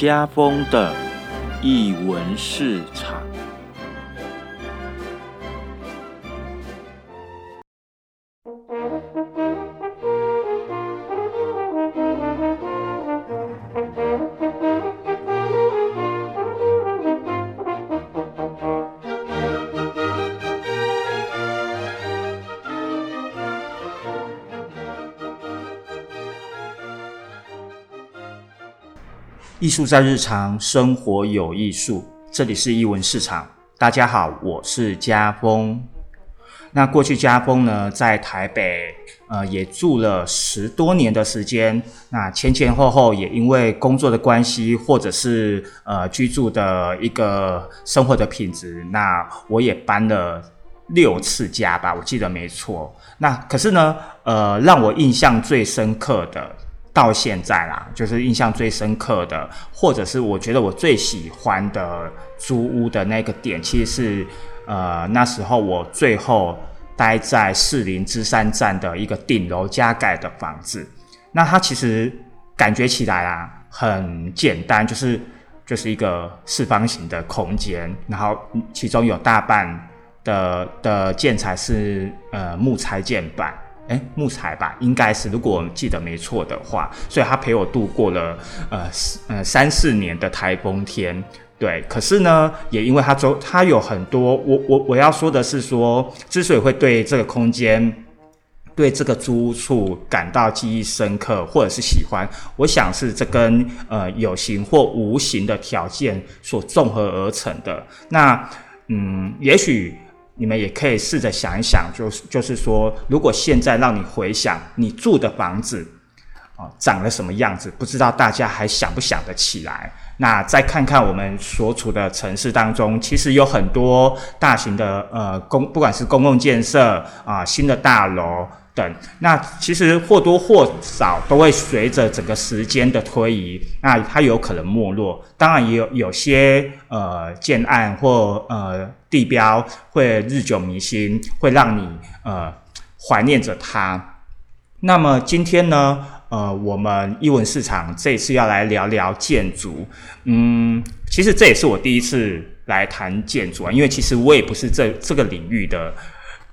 家风的译文是。艺术在日常生活有艺术，这里是艺文市场。大家好，我是家峰。那过去家峰呢，在台北呃也住了十多年的时间。那前前后后也因为工作的关系，或者是呃居住的一个生活的品质，那我也搬了六次家吧，我记得没错。那可是呢，呃，让我印象最深刻的。到现在啦，就是印象最深刻的，或者是我觉得我最喜欢的租屋的那个点，其实是呃那时候我最后待在士林芝山站的一个顶楼加盖的房子。那它其实感觉起来啊很简单，就是就是一个四方形的空间，然后其中有大半的的建材是呃木材建板。哎，木材吧，应该是，如果我记得没错的话，所以他陪我度过了呃呃三四年的台风天，对。可是呢，也因为他周他有很多，我我我要说的是说，之所以会对这个空间，对这个租屋处感到记忆深刻或者是喜欢，我想是这跟呃有形或无形的条件所综合而成的。那嗯，也许。你们也可以试着想一想，就是就是说，如果现在让你回想你住的房子，啊，长了什么样子，不知道大家还想不想得起来？那再看看我们所处的城市当中，其实有很多大型的呃公，不管是公共建设啊，新的大楼。等，那其实或多或少都会随着整个时间的推移，那它有可能没落。当然也有有些呃建案或呃地标会日久弥新，会让你呃怀念着它。那么今天呢，呃，我们一文市场这次要来聊聊建筑。嗯，其实这也是我第一次来谈建筑啊，因为其实我也不是这这个领域的。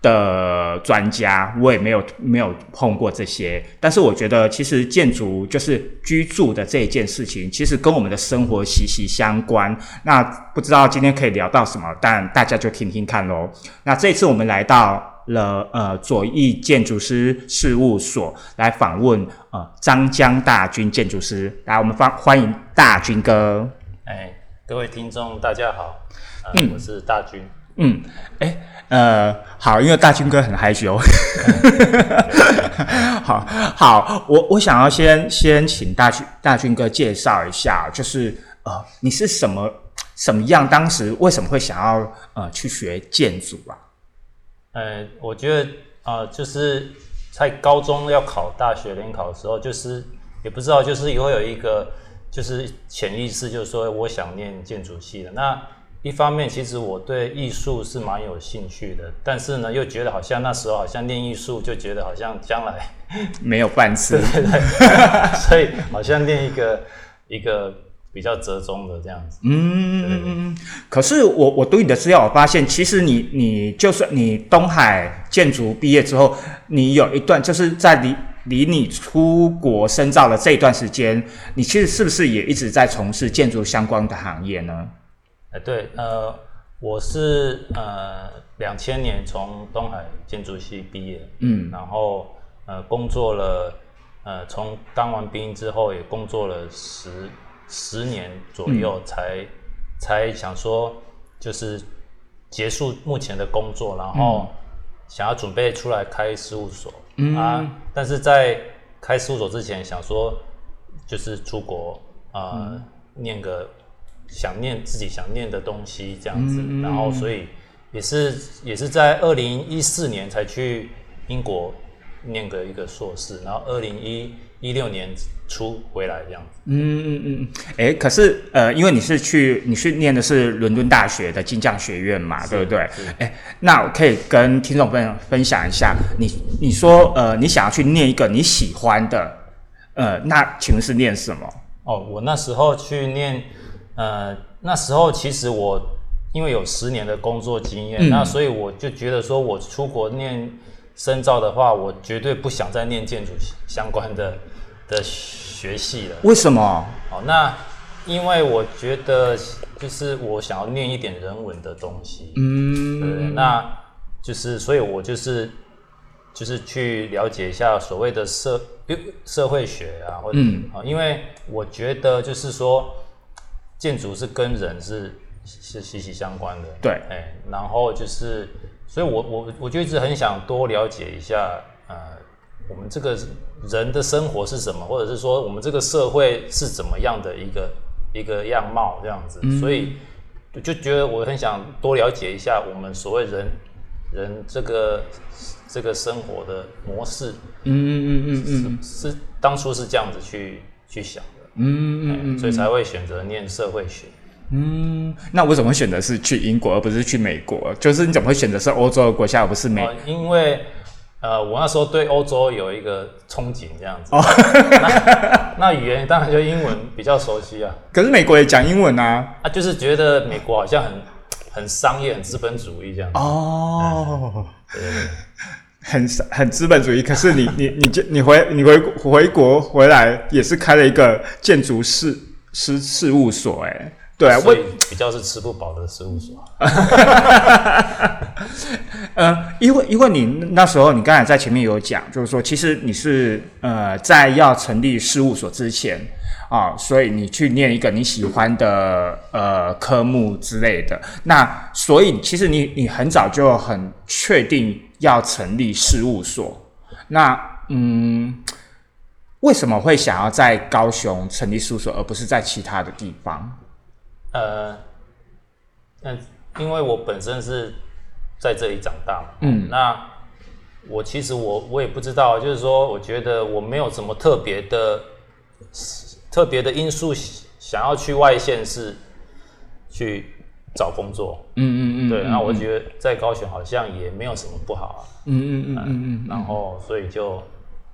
的专家，我也没有没有碰过这些，但是我觉得其实建筑就是居住的这一件事情，其实跟我们的生活息息相关。那不知道今天可以聊到什么，但大家就听听看喽。那这次我们来到了呃左翼建筑师事务所来访问呃张江大军建筑师，来我们欢欢迎大军哥。哎，各位听众大家好，嗯，我是大军。嗯，哎，呃，好，因为大军哥很害羞，好好，我我想要先先请大军大军哥介绍一下，就是呃，你是什么什么样？当时为什么会想要呃去学建筑啊？呃，我觉得啊，就是在高中要考大学联考的时候，就是也不知道，就是也会有一个就是潜意识，就是说我想念建筑系的那。一方面，其实我对艺术是蛮有兴趣的，但是呢，又觉得好像那时候好像练艺术，就觉得好像将来 没有饭吃，对对，所以好像练一个一个比较折中的这样子。嗯，可是我我读你的资料，我发现其实你你就算你东海建筑毕业之后，你有一段就是在离离你出国深造的这一段时间，你其实是不是也一直在从事建筑相关的行业呢？哎，对，呃，我是呃两千年从东海建筑系毕业，嗯，然后呃工作了，呃从当完兵之后也工作了十十年左右，才才想说就是结束目前的工作，然后想要准备出来开事务所，啊，但是在开事务所之前想说就是出国啊念个。想念自己想念的东西，这样子，然后所以也是也是在二零一四年才去英国念个一个硕士，然后二零一一六年初回来这样子。嗯嗯嗯，哎，可是呃，因为你是去你去念的是伦敦大学的金匠学院嘛，对不对？哎，那我可以跟听众朋友分享一下，你你说呃，你想要去念一个你喜欢的，呃，那请问是念什么？哦，我那时候去念，呃，那时候其实我因为有十年的工作经验，那所以我就觉得说我出国念深造的话，我绝对不想再念建筑相关的的学系了。为什么？哦，那因为我觉得就是我想要念一点人文的东西，嗯，对，那就是所以我就是就是去了解一下所谓的社社会学啊，或者啊，因为我觉得就是说建筑是跟人是是息息相关的，对，哎，然后就是。所以，我我我就一直很想多了解一下，呃，我们这个人的生活是什么，或者是说我们这个社会是怎么样的一个一个样貌这样子。所以就觉得我很想多了解一下我们所谓人人这个这个生活的模式。嗯嗯嗯嗯嗯，是当初是这样子去去想的。嗯嗯嗯，所以才会选择念社会学。嗯，那我怎么会选择是去英国而不是去美国？就是你怎么会选择是欧洲的国家而不是美？因为呃，我那时候对欧洲有一个憧憬，这样子。哦，那语言当然就英文比较熟悉啊。可是美国也讲英文啊。啊，就是觉得美国好像很很商业、很资本主义这样。哦，对对对，很很资本主义。可是你你你你回你回回国回来也是开了一个建筑事事事务所，哎。对啊，所以比较是吃不饱的事务所。呃，因为因为你那时候你刚才在前面有讲，就是说其实你是呃在要成立事务所之前啊，所以你去念一个你喜欢的呃科目之类的。那所以其实你你很早就很确定要成立事务所。那嗯，为什么会想要在高雄成立事务所，而不是在其他的地方？呃，嗯，因为我本身是在这里长大嘛，嗯，那我其实我我也不知道，就是说，我觉得我没有什么特别的特别的因素想要去外县市去找工作，嗯嗯嗯，对，然后我觉得在高雄好像也没有什么不好啊，嗯嗯嗯嗯嗯，然后所以就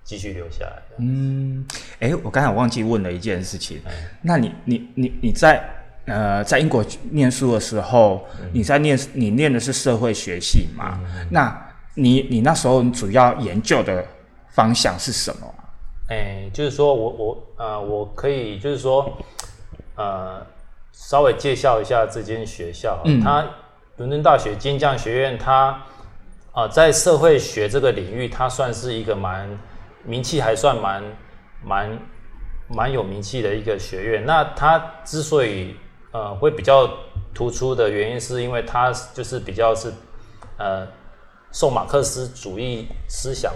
继续留下来，嗯，哎，我刚才忘记问了一件事情，那你你你你在。呃，在英国念书的时候，你在念你念的是社会学系嘛？那你你那时候主要研究的方向是什么？哎，就是说我我呃，我可以就是说呃，稍微介绍一下这间学校。嗯，它伦敦大学金匠学院，它啊，在社会学这个领域，它算是一个蛮名气还算蛮蛮蛮有名气的一个学院。那它之所以呃，会比较突出的原因是因为它就是比较是，呃，受马克思主义思想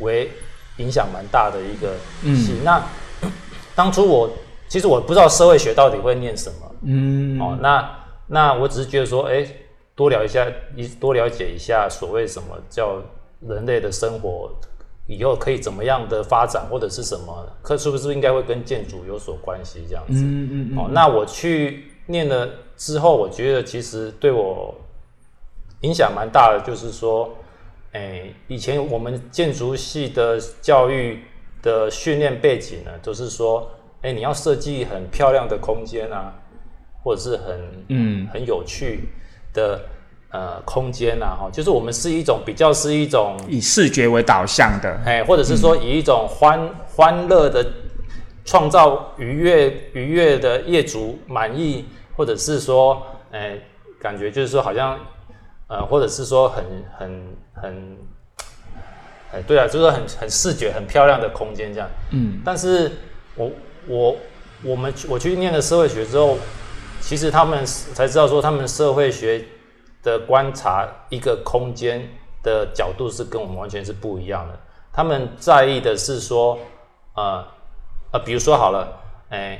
为影响蛮大的一个系。那当初我其实我不知道社会学到底会念什么，嗯，哦，那那我只是觉得说，哎，多聊一下，一多了解一下所谓什么叫人类的生活。以后可以怎么样的发展，或者是什么？可是不是应该会跟建筑有所关系这样子？嗯嗯嗯。哦，那我去念了之后，我觉得其实对我影响蛮大的，就是说，哎，以前我们建筑系的教育的训练背景呢，都是说，哎，你要设计很漂亮的空间啊，或者是很嗯。很有趣的。呃，空间啊，哈，就是我们是一种比较是一种以视觉为导向的，哎，或者是说以一种欢欢乐的创造愉悦愉悦的业主满意，或者是说，哎，感觉就是说好像，呃，或者是说很很很，哎，对啊，就是很很视觉很漂亮的空间这样，嗯，但是我我我们我去念了社会学之后，其实他们才知道说他们社会学。的观察一个空间的角度是跟我们完全是不一样的。他们在意的是说，呃呃，比如说好了，哎，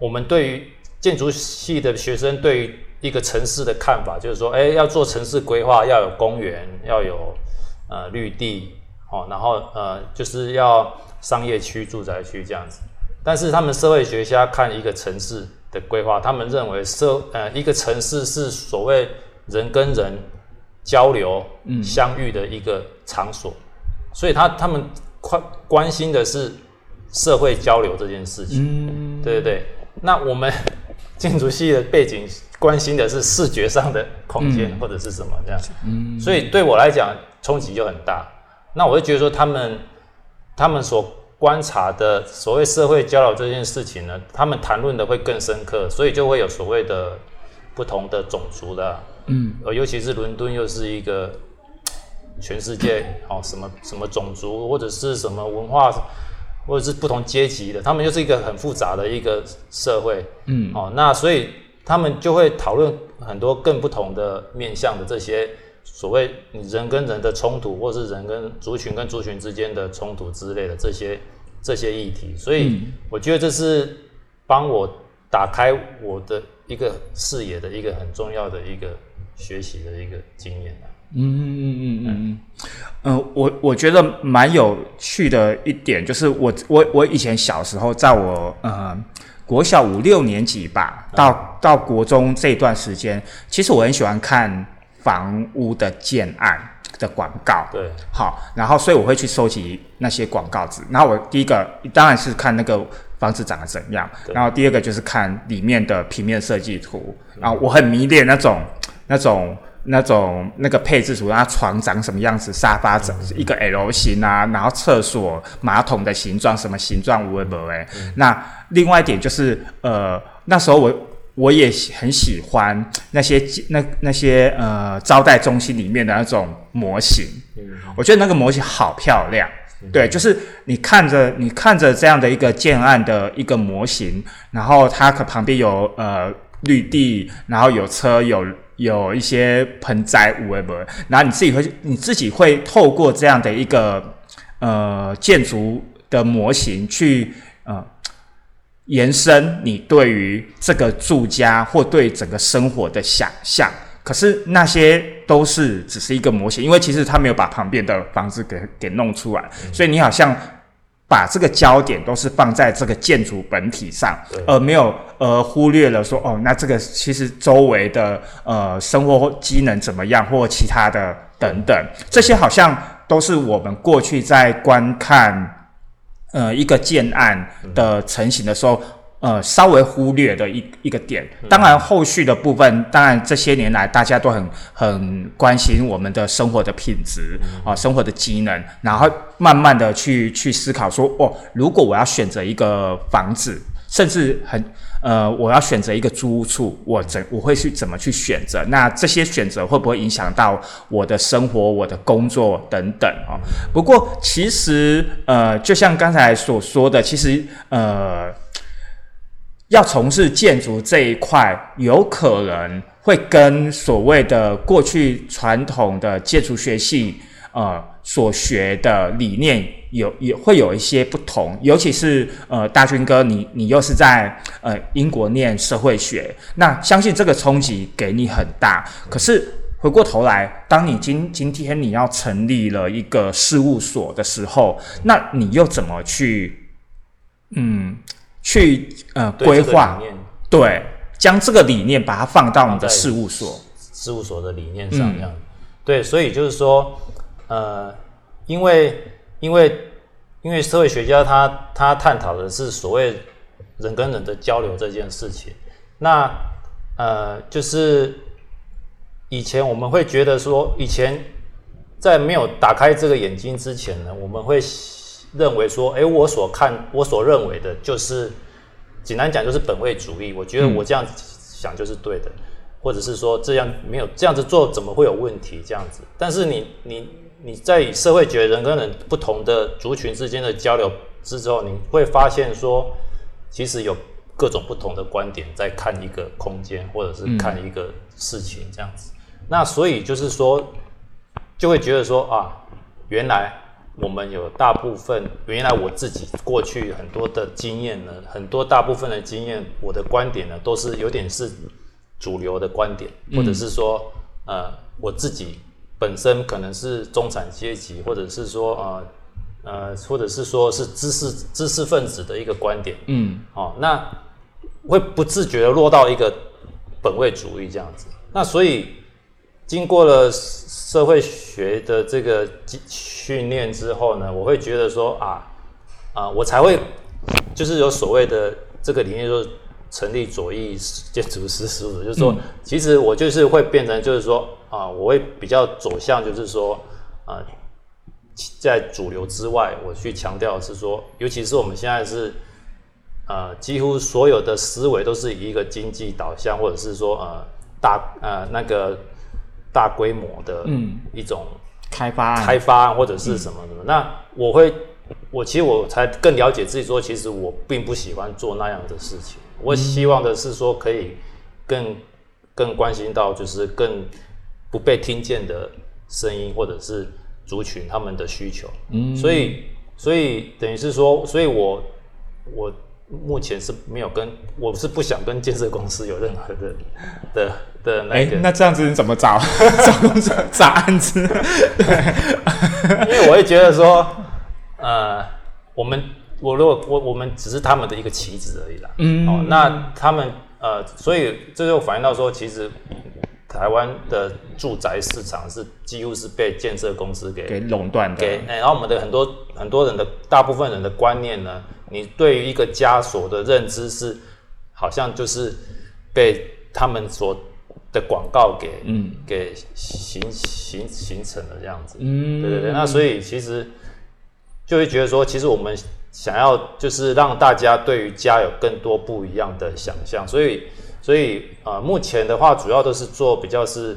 我们对于建筑系的学生对于一个城市的看法，就是说，哎，要做城市规划，要有公园，要有呃绿地，哦，然后呃，就是要商业区、住宅区这样子。但是他们社会学家看一个城市的规划，他们认为社呃一个城市是所谓。人跟人交流、相遇的一个场所，所以他他们关关心的是社会交流这件事情。对对对。那我们建筑系的背景关心的是视觉上的空间或者是什么这样，嗯，所以对我来讲冲击就很大。那我就觉得说他们他们所观察的所谓社会交流这件事情呢，他们谈论的会更深刻，所以就会有所谓的不同的种族的，嗯，呃，尤其是伦敦又是一个 全世界哦什么什么种族或者是什么文化。或者是不同阶级的，他们又是一个很复杂的一个社会，嗯，哦，那所以他们就会讨论很多更不同的面向的这些所谓人跟人的冲突，或是人跟族群跟族群之间的冲突之类的这些这些议题，所以我觉得这是帮我打开我的一个视野的一个很重要的一个学习的一个经验嗯嗯嗯嗯嗯嗯，我我觉得蛮有趣的一点就是，我我我以前小时候，在我呃国小五六年级吧，到到国中这段时间，其实我很喜欢看房屋的建案的广告。对，好，然后所以我会去收集那些广告纸。然后我第一个当然是看那个房子长得怎样，然后第二个就是看里面的平面设计图。然后我很迷恋那种那种。那种那个配置图，它床长什么样子，沙发整一个 L 型啊，然后厕所马桶的形状什么形状，无为不为。那另外一点就是，呃，那时候我我也很喜欢那些那那些呃招待中心里面的那种模型，我觉得那个模型好漂亮。对，就是你看着你看着这样的一个建案的一个模型，然后它可旁边有呃绿地，然后有车有。有一些盆栽物为不，然后你自己会你自己会透过这样的一个呃建筑的模型去呃延伸你对于这个住家或对整个生活的想象。可是那些都是只是一个模型，因为其实他没有把旁边的房子给给弄出来，所以你好像。把这个焦点都是放在这个建筑本体上，而没有呃忽略了说哦，那这个其实周围的呃生活机能怎么样，或其他的等等，这些好像都是我们过去在观看呃一个建案的成型的时候。呃，稍微忽略的一一个点，当然后续的部分，当然这些年来大家都很很关心我们的生活的品质啊，生活的机能，然后慢慢的去去思考说，哦，如果我要选择一个房子，甚至很呃，我要选择一个租屋处，我怎我会去怎么去选择？那这些选择会不会影响到我的生活、我的工作等等啊？不过其实呃，就像刚才所说的，其实呃。要从事建筑这一块，有可能会跟所谓的过去传统的建筑学系呃所学的理念有也会有一些不同，尤其是呃大军哥，你你又是在呃英国念社会学，那相信这个冲击给你很大。可是回过头来，当你今今天你要成立了一个事务所的时候，那你又怎么去嗯？去呃规划，对，将这个理念把它放到你的事务所，事务所的理念上，这样，对，所以就是说，呃，因为因为因为社会学家他他探讨的是所谓人跟人的交流这件事情，那呃，就是以前我们会觉得说，以前在没有打开这个眼睛之前呢，我们会。认为说，哎，我所看，我所认为的，就是简单讲，就是本位主义。我觉得我这样想就是对的，或者是说这样没有这样子做，怎么会有问题？这样子。但是你你你在以社会觉得人跟人不同的族群之间的交流之后，你会发现说，其实有各种不同的观点在看一个空间，或者是看一个事情这样子。那所以就是说，就会觉得说啊，原来。我们有大部分，原来我自己过去很多的经验呢，很多大部分的经验，我的观点呢，都是有点是主流的观点，或者是说，呃，我自己本身可能是中产阶级，或者是说，呃，呃，或者是说是知识知识分子的一个观点，嗯，哦，那会不自觉的落到一个本位主义这样子，那所以。经过了社会学的这个训练之后呢，我会觉得说啊啊，我才会就是有所谓的这个理念就是成立左翼建筑师事务所，就是说，其实我就是会变成就是说啊，我会比较走向就是说啊，在主流之外，我去强调是说，尤其是我们现在是呃，几乎所有的思维都是以一个经济导向，或者是说呃大呃那个大规模的一种开发开发或者是什么什么，那我会。我其实我才更了解自己，说其实我并不喜欢做那样的事情。我希望的是说可以更更关心到，就是更不被听见的声音，或者是族群他们的需求。嗯，所以所以等于是说，所以我我目前是没有跟，我是不想跟建设公司有任何的的的那个。那这样子你怎么找 找找案子？对，因为我会觉得说。呃，我们我如果我我们只是他们的一个棋子而已啦。嗯，哦，那他们呃，所以这就反映到说，其实台湾的住宅市场是几乎是被建设公司给给垄断的。给，然后我们的很多很多人的大部分人的观念呢，你对于一个枷锁的认知是，好像就是被他们所的广告给嗯给形形形成了这样子。嗯，对对对，那所以其实。就会觉得说，其实我们想要就是让大家对于家有更多不一样的想象，所以，所以呃，目前的话主要都是做比较是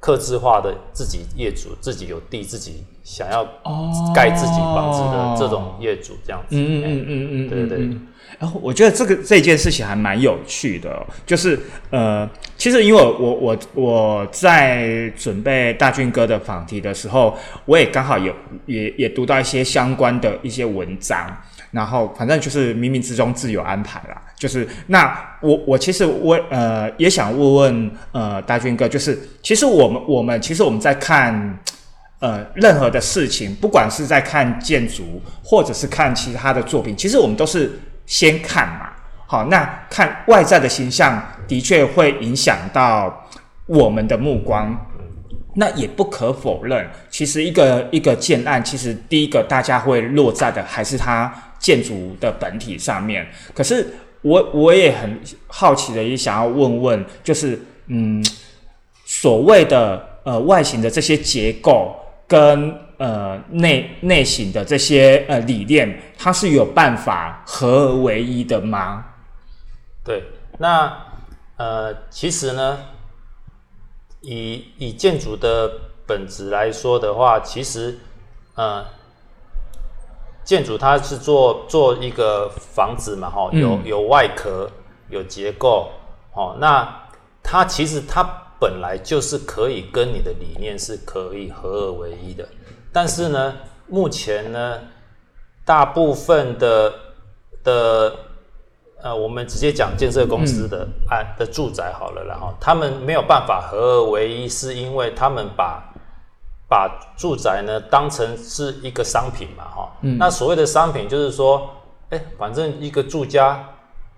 客制化的，自己业主自己有地，自己想要盖自己房子的这种业主这样子。嗯嗯嗯嗯，对对对。然后我觉得这个这件事情还蛮有趣的，就是呃，其实因为我我我在准备大俊哥的访题的时候，我也刚好有也也读到一些相关的一些文章，然后反正就是冥冥之中自有安排啦。就是那我我其实我呃也想问问呃大俊哥，就是其实我们我们其实我们在看呃任何的事情，不管是在看建筑或者是看其他的作品，其实我们都是。先看嘛，好，那看外在的形象的确会影响到我们的目光。那也不可否认，其实一个一个建案，其实第一个大家会落在的还是它建筑的本体上面。可是我我也很好奇的，也想要问问，就是嗯，所谓的呃外形的这些结构跟。呃，内内省的这些呃理念，它是有办法合而为一的吗？对，那呃，其实呢，以以建筑的本质来说的话，其实呃，建筑它是做做一个房子嘛，哈，有有外壳，有结构，哦，那它其实它本来就是可以跟你的理念是可以合而为一的。但是呢，目前呢，大部分的的呃，我们直接讲建设公司的案的住宅好了，然后他们没有办法合二为一，是因为他们把把住宅呢当成是一个商品嘛，哈。那所谓的商品就是说，哎，反正一个住家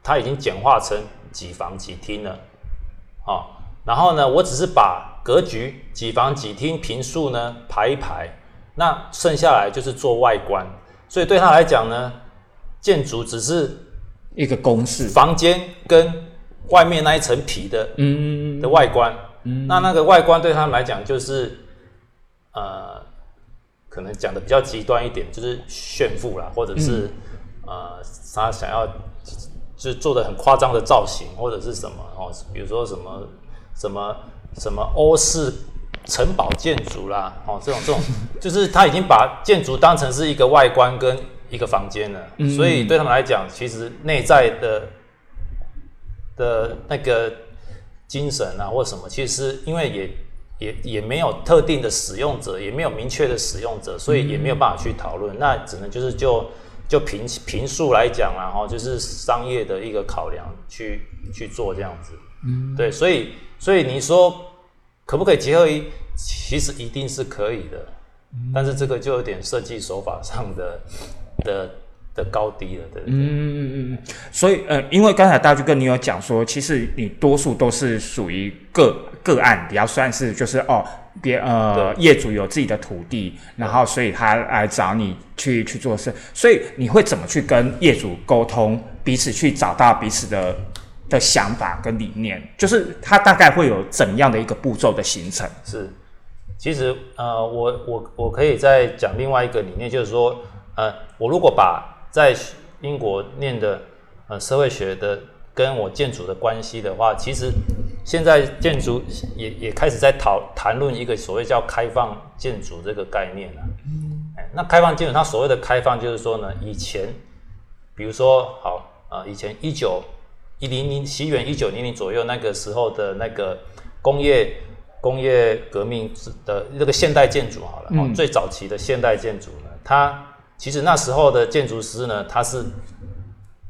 它已经简化成几房几厅了，啊，然后呢，我只是把格局几房几厅平数呢排一排。那剩下来就是做外观，所以对他来讲呢，建筑只是一个公式，房间跟外面那一层皮的，嗯。的外观，嗯，那那个外观对他们来讲就是，呃，可能讲的比较极端一点，就是炫富啦，或者是呃，他想要就是做的很夸张的造型，或者是什么哦，比如说什么什么什么欧式。城堡建筑啦，哦，这种这种，就是他已经把建筑当成是一个外观跟一个房间了，所以对他们来讲，其实内在的的那个精神啊，或什么，其实因为也也也没有特定的使用者，也没有明确的使用者，所以也没有办法去讨论，那只能就是就就平平数来讲啊，哈，就是商业的一个考量去去做这样子，嗯，对，所以所以你说。可不可以结合一？其实一定是可以的，但是这个就有点设计手法上的 的的高低了，对。嗯嗯嗯嗯。所以呃，因为刚才大巨哥你有讲说，其实你多数都是属于个个案，比较算是就是哦，别呃业主有自己的土地，然后所以他来找你去去做事，所以你会怎么去跟业主沟通彼此去找到彼此的的想法跟理念，就是它大概会有怎样的一个步骤的形成？是，其实呃，我我我可以再讲另外一个理念，就是说，呃，我如果把在英国念的呃社会学的跟我建筑的关系的话，其实现在建筑也也开始在讨谈论一个所谓叫开放建筑这个概念了。嗯，哎，那开放建筑它所谓的开放就是说呢，以前比如说好啊，以前一九一零零西元一九零零左右那个时候的那个工业工业革命的那个现代建筑好了，哦，最早期的现代建筑呢，它其实那时候的建筑师呢，他是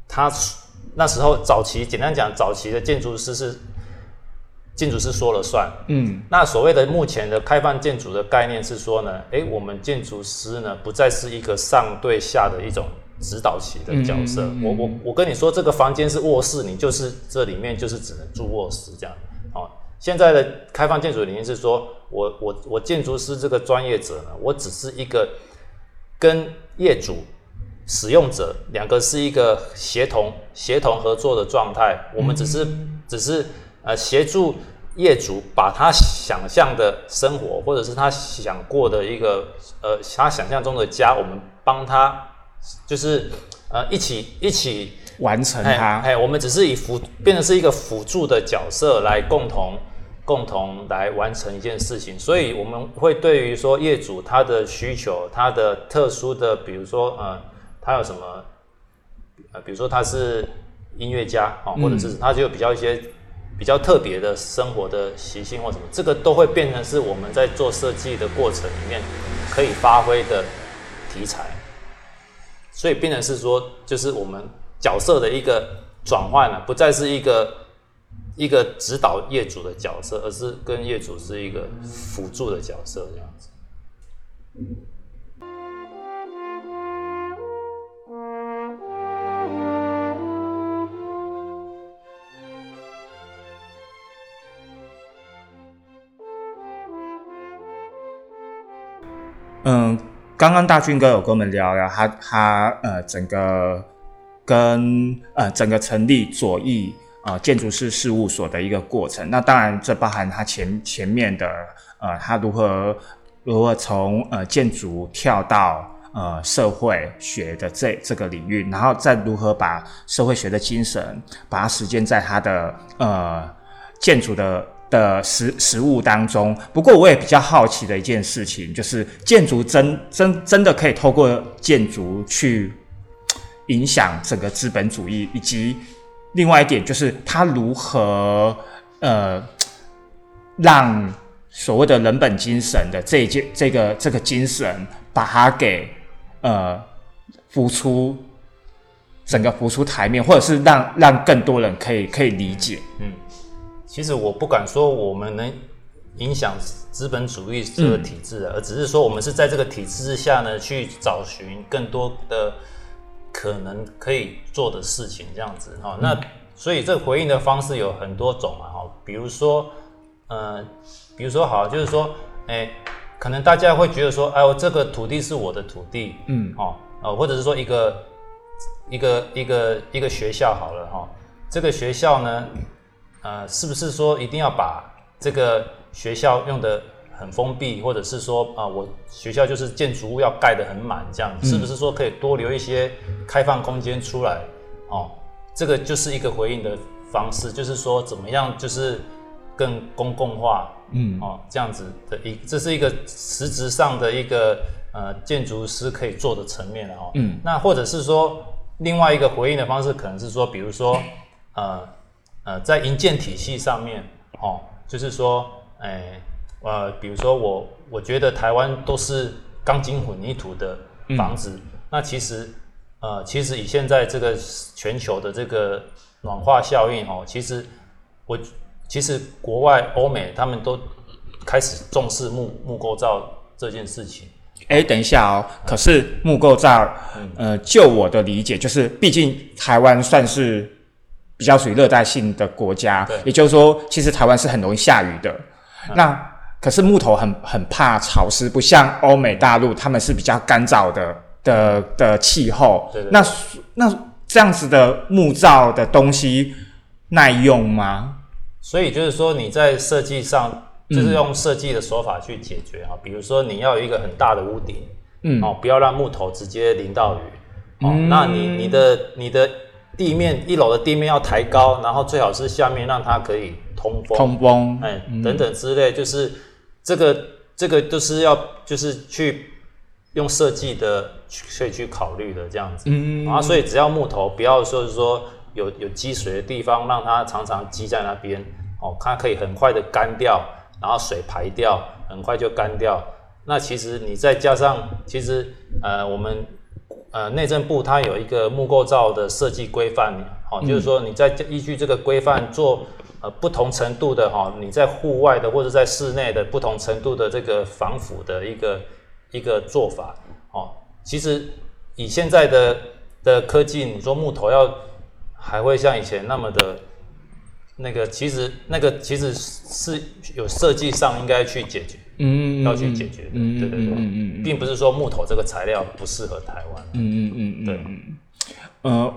他那时候早期简单讲，早期的建筑师是建筑师说了算。嗯，那所谓的目前的开放建筑的概念是说呢，诶，我们建筑师呢不再是一个上对下的一种。指导期的角色，我我我跟你说，这个房间是卧室，你就是这里面就是只能住卧室这样。哦，现在的开放建筑理念是说，我我我建筑师这个专业者呢，我只是一个跟业主、使用者两个是一个协同协同合作的状态，我们只是只是呃协助业主把他想象的生活，或者是他想过的一个呃他想象中的家，我们帮他。就是呃，一起一起完成它。哎，我们只是以辅变成是一个辅助的角色来共同共同来完成一件事情。所以我们会对于说业主他的需求，他的特殊的，比如说呃，他有什么呃，比如说他是音乐家啊，或者是他就比较一些比较特别的生活的习性或什么，这个都会变成是我们在做设计的过程里面可以发挥的题材。所以变成是说，就是我们角色的一个转换了，不再是一个一个指导业主的角色，而是跟业主是一个辅助的角色这样子。嗯。刚刚大俊哥有跟我们聊聊他他呃整个跟呃整个成立左翼呃建筑师事务所的一个过程。那当然这包含他前前面的呃他如何如何从呃建筑跳到呃社会学的这这个领域，然后再如何把社会学的精神把它实践在他的呃建筑的。的实实物当中，不过我也比较好奇的一件事情，就是建筑真真真的可以透过建筑去影响整个资本主义，以及另外一点就是它如何呃让所谓的人本精神的这一件这个这个精神，把它给呃浮出整个浮出台面，或者是让让更多人可以可以理解，嗯。其实我不敢说我们能影响资本主义这个体制，而只是说我们是在这个体制之下呢，去找寻更多的可能可以做的事情，这样子哈。那所以这个回应的方式有很多种啊，哈，比如说，呃，比如说好，就是说，哎，可能大家会觉得说，哎，我这个土地是我的土地，嗯，哦，呃，或者是说一个一个一个一个学校好了哈，这个学校呢。呃，是不是说一定要把这个学校用的很封闭，或者是说啊，我学校就是建筑物要盖得很满这样？是不是说可以多留一些开放空间出来？哦，这个就是一个回应的方式，就是说怎么样，就是更公共化，嗯，哦，这样子的一，这是一个实质上的一个呃建筑师可以做的层面了哦。嗯，那或者是说另外一个回应的方式，可能是说，比如说呃。呃，在营建体系上面，哦，就是说，哎，呃，比如说我，我觉得台湾都是钢筋混凝土的房子，那其实，呃，其实以现在这个全球的这个暖化效应，哦，其实我其实国外欧美他们都开始重视木木构造这件事情。哎，等一下哦，可是木构造，呃，就我的理解，就是毕竟台湾算是。比较属于热带性的国家，也就是说，其实台湾是很容易下雨的。那可是木头很很怕潮湿，不像欧美大陆，他们是比较干燥的的的气候。那那这样子的木造的东西耐用吗？所以就是说你在设计上，就是用设计的手法去解决啊。比如说你要有一个很大的屋顶，嗯，哦，不要让木头直接淋到雨，哦，那你你的你的地面一楼的地面要抬高，然后最好是下面让它可以通风，通风，哎，等等之类，就是这个这个都是要就是去用设计的可以去考虑的这样子，嗯，啊，所以只要木头不要说是说。有有积水的地方，让它常常积在那边，哦，它可以很快的干掉，然后水排掉，很快就干掉。那其实你再加上，其实呃，我们呃内政部它有一个木构造的设计规范，好，就是说你在依据这个规范做呃不同程度的哈，你在户外的或者在室内的不同程度的这个防腐的一个一个做法，哦，其实以现在的的科技，你说木头要。还会像以前那么的，那个其实那个其实是有设计上应该去解决，嗯，要去解决的，对对对，嗯嗯，并不是说木头这个材料不适合台湾，嗯嗯嗯，对，呃，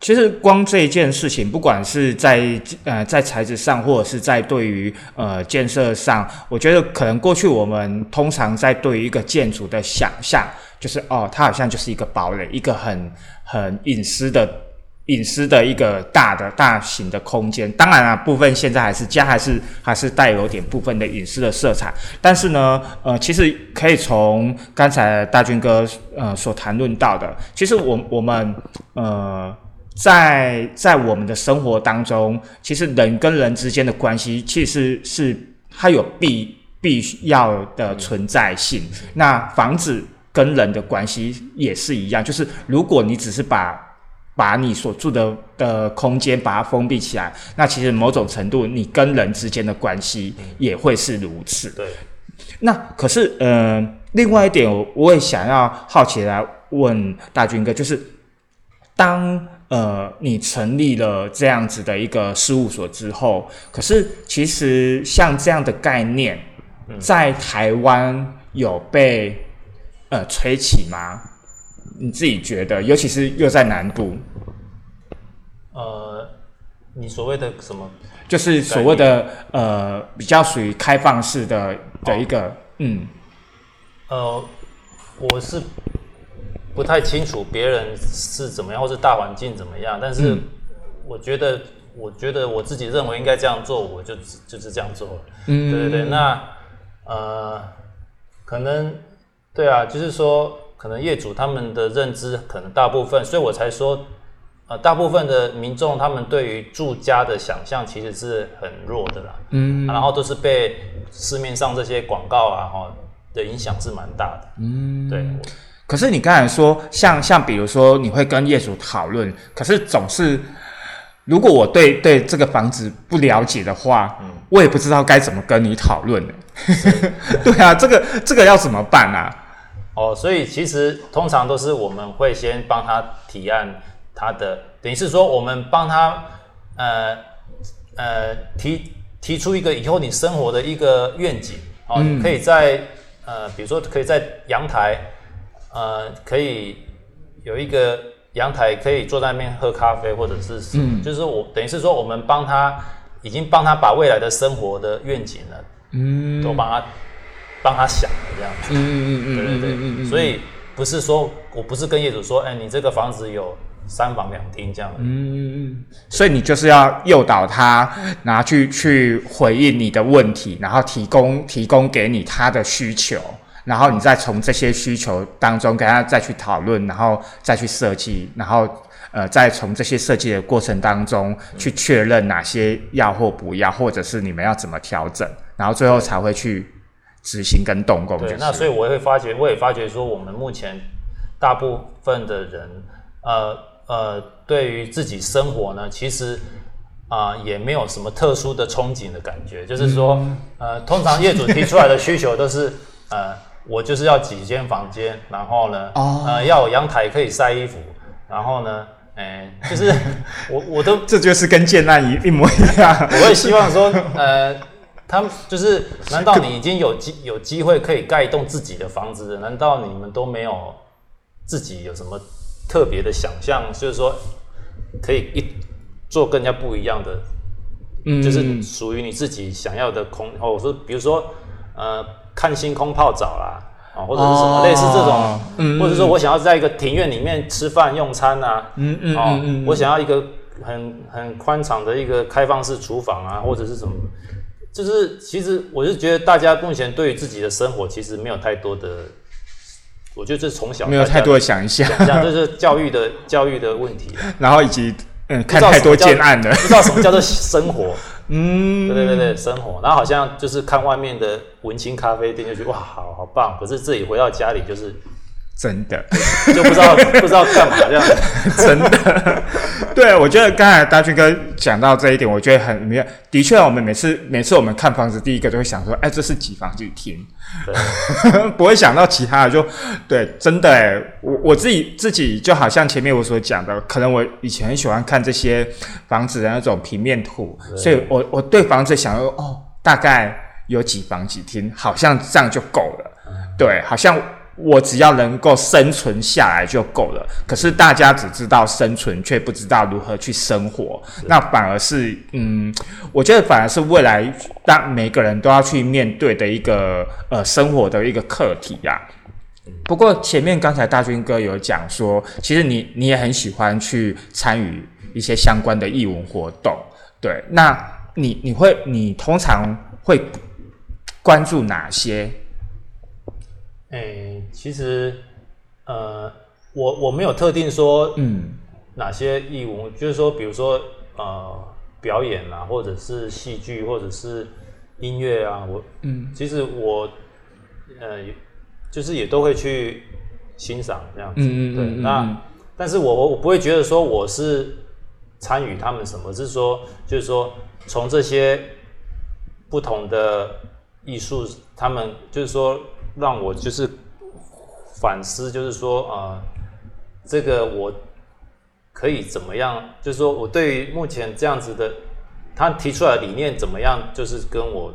其实光这一件事情，不管是在呃在材质上，或者是在对于呃建设上，我觉得可能过去我们通常在对于一个建筑的想象，就是哦，它好像就是一个堡垒，一个很很隐私的。隐私的一个大的大型的空间，当然啊，部分现在还是家还是还是带有点部分的隐私的色彩。但是呢，呃，其实可以从刚才大军哥呃所谈论到的，其实我我们呃在在我们的生活当中，其实人跟人之间的关系，其实是它有必必要的存在性。那房子跟人的关系也是一样，就是如果你只是把把你所住的的空间把它封闭起来，那其实某种程度你跟人之间的关系也会是如此。对。那可是，呃，另外一点，我我也想要好奇来问大军哥，就是当呃你成立了这样子的一个事务所之后，可是其实像这样的概念，在台湾有被呃吹起吗？你自己觉得，尤其是又在南部，呃，你所谓的什么？就是所谓的呃，比较属于开放式的的一个，嗯，呃，我是不太清楚别人是怎么样，或是大环境怎么样，但是我觉得，我觉得我自己认为应该这样做，我就就是这样做。嗯，对对对，那呃，可能对啊，就是说。可能业主他们的认知可能大部分，所以我才说，呃，大部分的民众他们对于住家的想象其实是很弱的啦，嗯，然后都是被市面上这些广告啊，哈的影响是蛮大的，嗯，对。可是你刚才说，像像比如说你会跟业主讨论，可是总是如果我对对这个房子不了解的话，嗯，我也不知道该怎么跟你讨论呢。对啊，这个这个要怎么办啊？哦，所以其实通常都是我们会先帮他提案，他的等于是说我们帮他呃呃提提出一个以后你生活的一个愿景。哦，可以在呃比如说可以在阳台呃可以有一个阳台可以坐在那边喝咖啡或者是嗯，就是我等于是说我们帮他已经帮他把未来的生活的愿景呢，嗯，都帮他。帮他想的这样子，嗯嗯嗯嗯，对对对，所以不是说我不是跟业主说，哎，你这个房子有三房两厅这样，嗯嗯嗯，所以你就是要诱导他拿去去回应你的问题，然后提供提供给你他的需求，然后你再从这些需求当中跟他再去讨论，然后再去设计，然后呃，再从这些设计的过程当中去确认哪些要或不要，或者是你们要怎么调整，然后最后才会去。执行跟动工，对，那所以我会发觉，我也发觉说，我们目前大部分的人，呃呃，对于自己生活呢，其实啊也没有什么特殊的憧憬的感觉，就是说，呃，通常业主提出来的需求都是，呃，我就是要几间房间，然后呢，呃，要有阳台可以晒衣服，然后呢，哎，就是 我我都这就是跟建案一一模一样，我也希望说，呃。他们就是，难道你已经有机有机会可以盖一栋自己的房子？难道你们都没有自己有什么特别的想象？就是说，可以一做更加不一样的，嗯，就是属于你自己想要的空。哦，我说，比如说，呃，看星空泡澡啦，啊，或者是什么类似这种，嗯，或者说我想要在一个庭院里面吃饭用餐啊，嗯嗯，哦，我想要一个很很宽敞的一个开放式厨房啊，或者是什么，就是其实我是觉得大家目前对于自己的生活其实没有太多的。我觉得这从小没有太多的想象，这是教育的教育的问题。然后以及嗯，看太多建案了，不知道什么叫做生活。嗯，对对对对，生活。然后好像就是看外面的文青咖啡店，就觉得哇，好好棒。可是自己回到家里就是。真的 就不知道不知道干嘛这样，真的，对我觉得刚才大军哥讲到这一点，我觉得很没有。的确，我们每次每次我们看房子，第一个就会想说，哎，这是几房几厅，不会想到其他的。就对，真的，哎，我我自己自己就好像前面我所讲的，可能我以前很喜欢看这些房子的那种平面图，所以我我对房子想说，哦，大概有几房几厅，好像这样就够了。对，好像。我只要能够生存下来就够了。可是大家只知道生存，却不知道如何去生活。那反而是，嗯，我觉得反而是未来当每个人都要去面对的一个呃生活的一个课题呀。不过前面刚才大军哥有讲说，其实你你也很喜欢去参与一些相关的义文活动，对？那你你会你通常会关注哪些？哎，其实，呃，我我没有特定说，嗯，哪些义务，就是说，比如说，呃，表演啊，或者是戏剧，或者是音乐啊，我，嗯，其实我，呃，就是也都会去欣赏这样子，嗯嗯对，那，但是我我我不会觉得说我是参与他们什么，是说，就是说，从这些不同的艺术，他们就是说。让我就是反思，就是说啊，这个我可以怎么样？就是说我对于目前这样子的他提出来的理念怎么样？就是跟我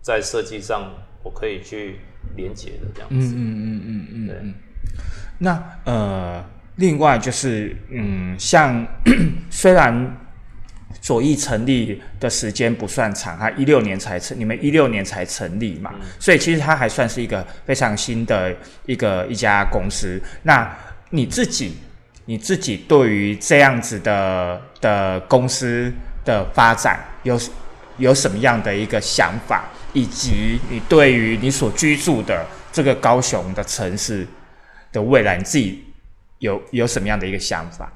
在设计上我可以去连接的这样子。嗯嗯嗯嗯嗯。对。那呃，另外就是嗯，像 虽然。左翼成立的时间不算长，他一六年才成，你们一六年才成立嘛，所以其实它还算是一个非常新的一个一家公司。那你自己，你自己对于这样子的的公司的发展有有什么样的一个想法，以及你对于你所居住的这个高雄的城市的未来，你自己有有什么样的一个想法？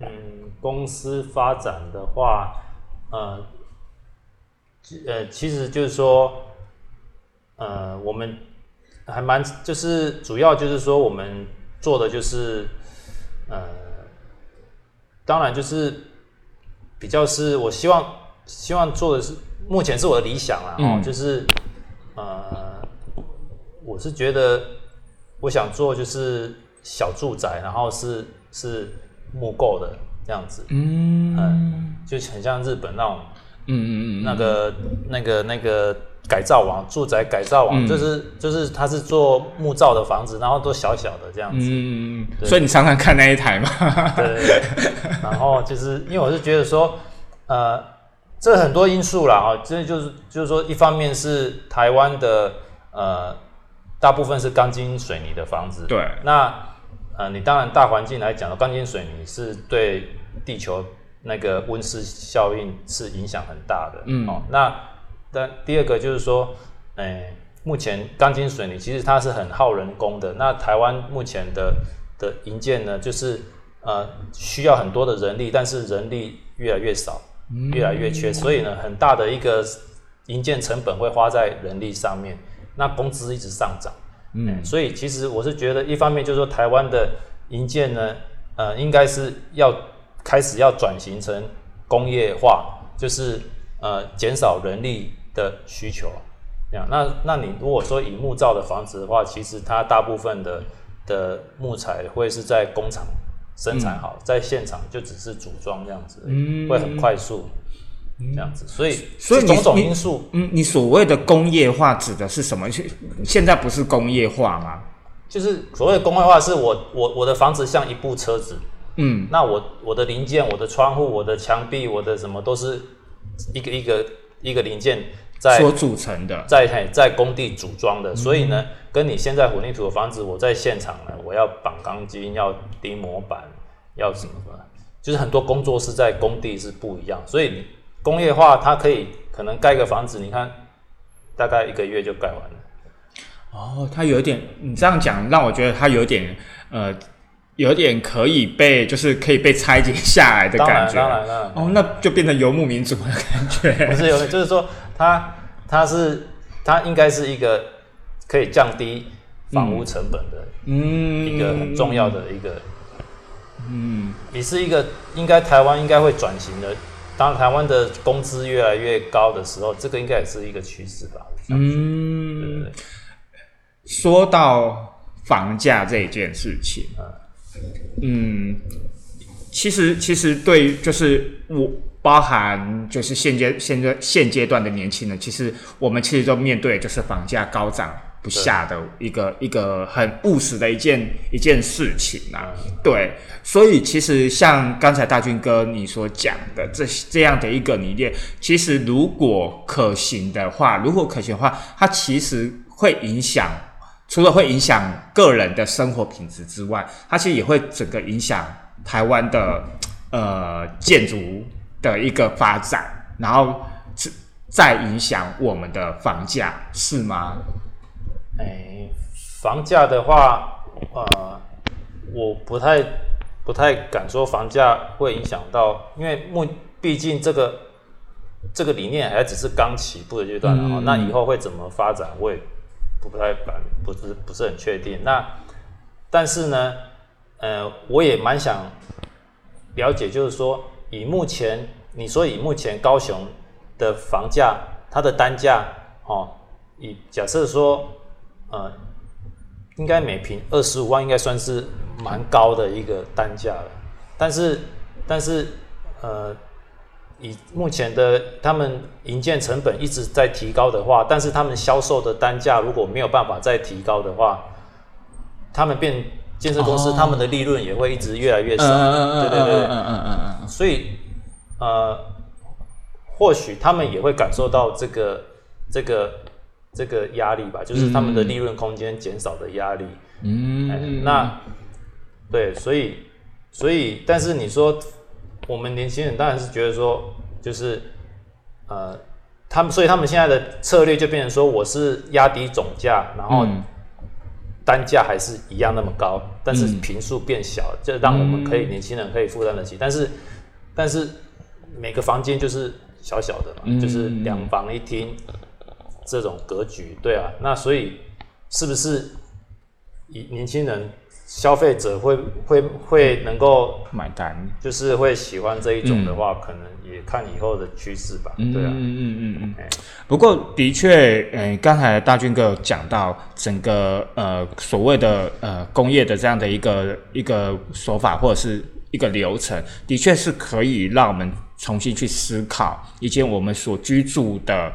嗯。公司发展的话，呃，呃，其实就是说，呃，我们还蛮就是主要就是说，我们做的就是，呃，当然就是比较是我希望希望做的是，目前是我的理想啊，哦，就是呃，我是觉得我想做就是小住宅，然后是是木构的。这样子，嗯，就很像日本那种，嗯嗯嗯，那个那个那个改造网，住宅改造网，就是就是他是做木造的房子，然后都小小的这样子，嗯嗯所以你常常看那一台嘛，对。对对，然后就是因为我是觉得说，呃，这很多因素啦，哈，这就是就是说，一方面是台湾的呃，大部分是钢筋水泥的房子，对，那。呃，你当然大环境来讲的钢筋水泥是对地球那个温室效应是影响很大的。嗯，哦，那但第二个就是说，哎，目前钢筋水泥其实它是很耗人工的。那台湾目前的的营建呢，就是呃需要很多的人力，但是人力越来越少，越来越缺，所以呢，很大的一个营建成本会花在人力上面，那工资一直上涨。嗯，所以其实我是觉得，一方面就是说，台湾的营建呢，呃，应该是要开始要转型成工业化，就是呃减少人力的需求。这样，那那你如果说以木造的房子的话，其实它大部分的的木材会是在工厂生产好，在现场就只是组装这样子，会很快速。这样子，所以所以种种因素，嗯，你所谓的工业化指的是什么？现现在不是工业化吗？就是所谓的工业化，是我我我的房子像一部车子，嗯，那我我的零件、我的窗户、我的墙壁、我的什么都是一个一个一个零件在所组成的，在在工地组装的，所以呢，跟你现在混凝土的房子，我在现场呢，我要绑钢筋，要钉模板，要什么什么，就是很多工作是在工地是不一样，所以工业化它可以可能盖个房子，你看大概一个月就盖完了。哦，它有一点，你这样讲让我觉得它有点呃。有点可以被，就是可以被拆解下来的感觉。当然，当然，哦，那就变成游牧民族的感觉。不是游牧，就是说，它它是它应该是一个可以降低房屋成本的，嗯，一个很重要的一个，嗯，也是一个应该台湾应该会转型的。当台湾的工资越来越高的时候，这个应该也是一个趋势吧。嗯，说到房价这件事情，嗯，其实其实对，就是我包含就是现阶现在现阶段的年轻人，其实我们其实都面对就是房价高涨不下的一个一个很务实的一件一件事情啊。对，所以其实像刚才大军哥你所讲的这这样的一个理念，其实如果可行的话，如果可行的话，它其实会影响。除了会影响个人的生活品质之外，它其实也会整个影响台湾的呃建筑的一个发展，然后再影响我们的房价，是吗？哎，房价的话，呃，我不太不太敢说房价会影响到，因为目毕竟这个这个理念还只是刚起步的阶段啊，那以后会怎么发展，我也。不太敢，不是不是很确定。那但是呢，呃，我也蛮想了解，就是说，以目前你说以目前高雄的房价，它的单价哦，以假设说，呃，应该每平二十五万，应该算是蛮高的一个单价了。但是，但是，呃。以目前的他们营建成本一直在提高的话，但是他们销售的单价如果没有办法再提高的话，他们变建设公司，他们的利润也会一直越来越少。对对对，嗯嗯嗯嗯。所以呃，或许他们也会感受到这个这个这个压力吧，就是他们的利润空间减少的压力。嗯，那对，所以所以，但是你说。我们年轻人当然是觉得说，就是，呃，他们所以他们现在的策略就变成说，我是压低总价，然后单价还是一样那么高，但是平数变小，就让我们可以年轻人可以负担得起。但是，但是每个房间就是小小的嘛，就是两房一厅这种格局，对啊，那所以是不是以年轻人？消费者会会会能够买单，就是会喜欢这一种的话，可能也看以后的趋势吧。对啊，嗯嗯嗯嗯。不过的确，呃，刚才大军哥讲到整个呃所谓的呃工业的这样的一个一个手法或者是一个流程，的确是可以让我们重新去思考一间我们所居住的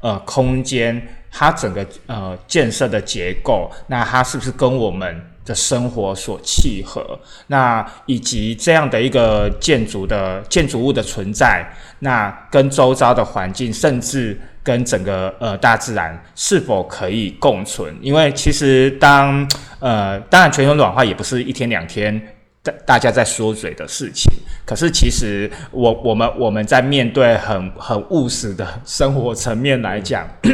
呃空间，它整个呃建设的结构，那它是不是跟我们。的生活所契合，那以及这样的一个建筑的建筑物的存在，那跟周遭的环境，甚至跟整个呃大自然是否可以共存？因为其实当呃当然全球暖化也不是一天两天大大家在说嘴的事情，可是其实我我们我们在面对很很务实的生活层面来讲。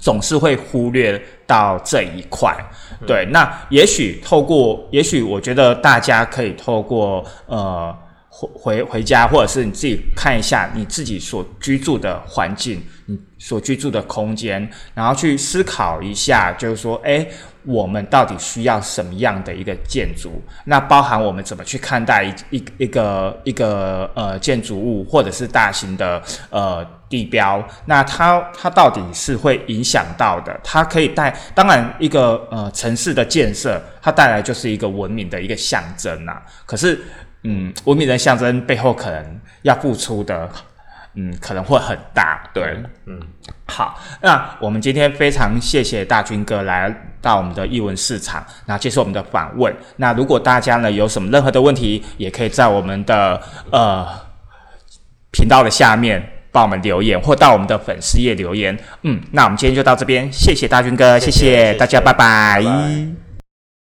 总是会忽略到这一块，对。那也许透过，也许我觉得大家可以透过呃回回回家，或者是你自己看一下你自己所居住的环境，你所居住的空间，然后去思考一下，就是说，哎。我们到底需要什么样的一个建筑？那包含我们怎么去看待一一一个一个呃建筑物，或者是大型的呃地标？那它它到底是会影响到的？它可以带，当然一个呃城市的建设，它带来就是一个文明的一个象征呐。可是，嗯，文明的象征背后可能要付出的。嗯，可能会很大。对，嗯，好，那我们今天非常谢谢大军哥来到我们的译文市场，那接受我们的访问。那如果大家呢有什么任何的问题，也可以在我们的呃频道的下面帮我们留言，或到我们的粉丝页留言。嗯，那我们今天就到这边，谢谢大军哥，谢谢大家，拜拜。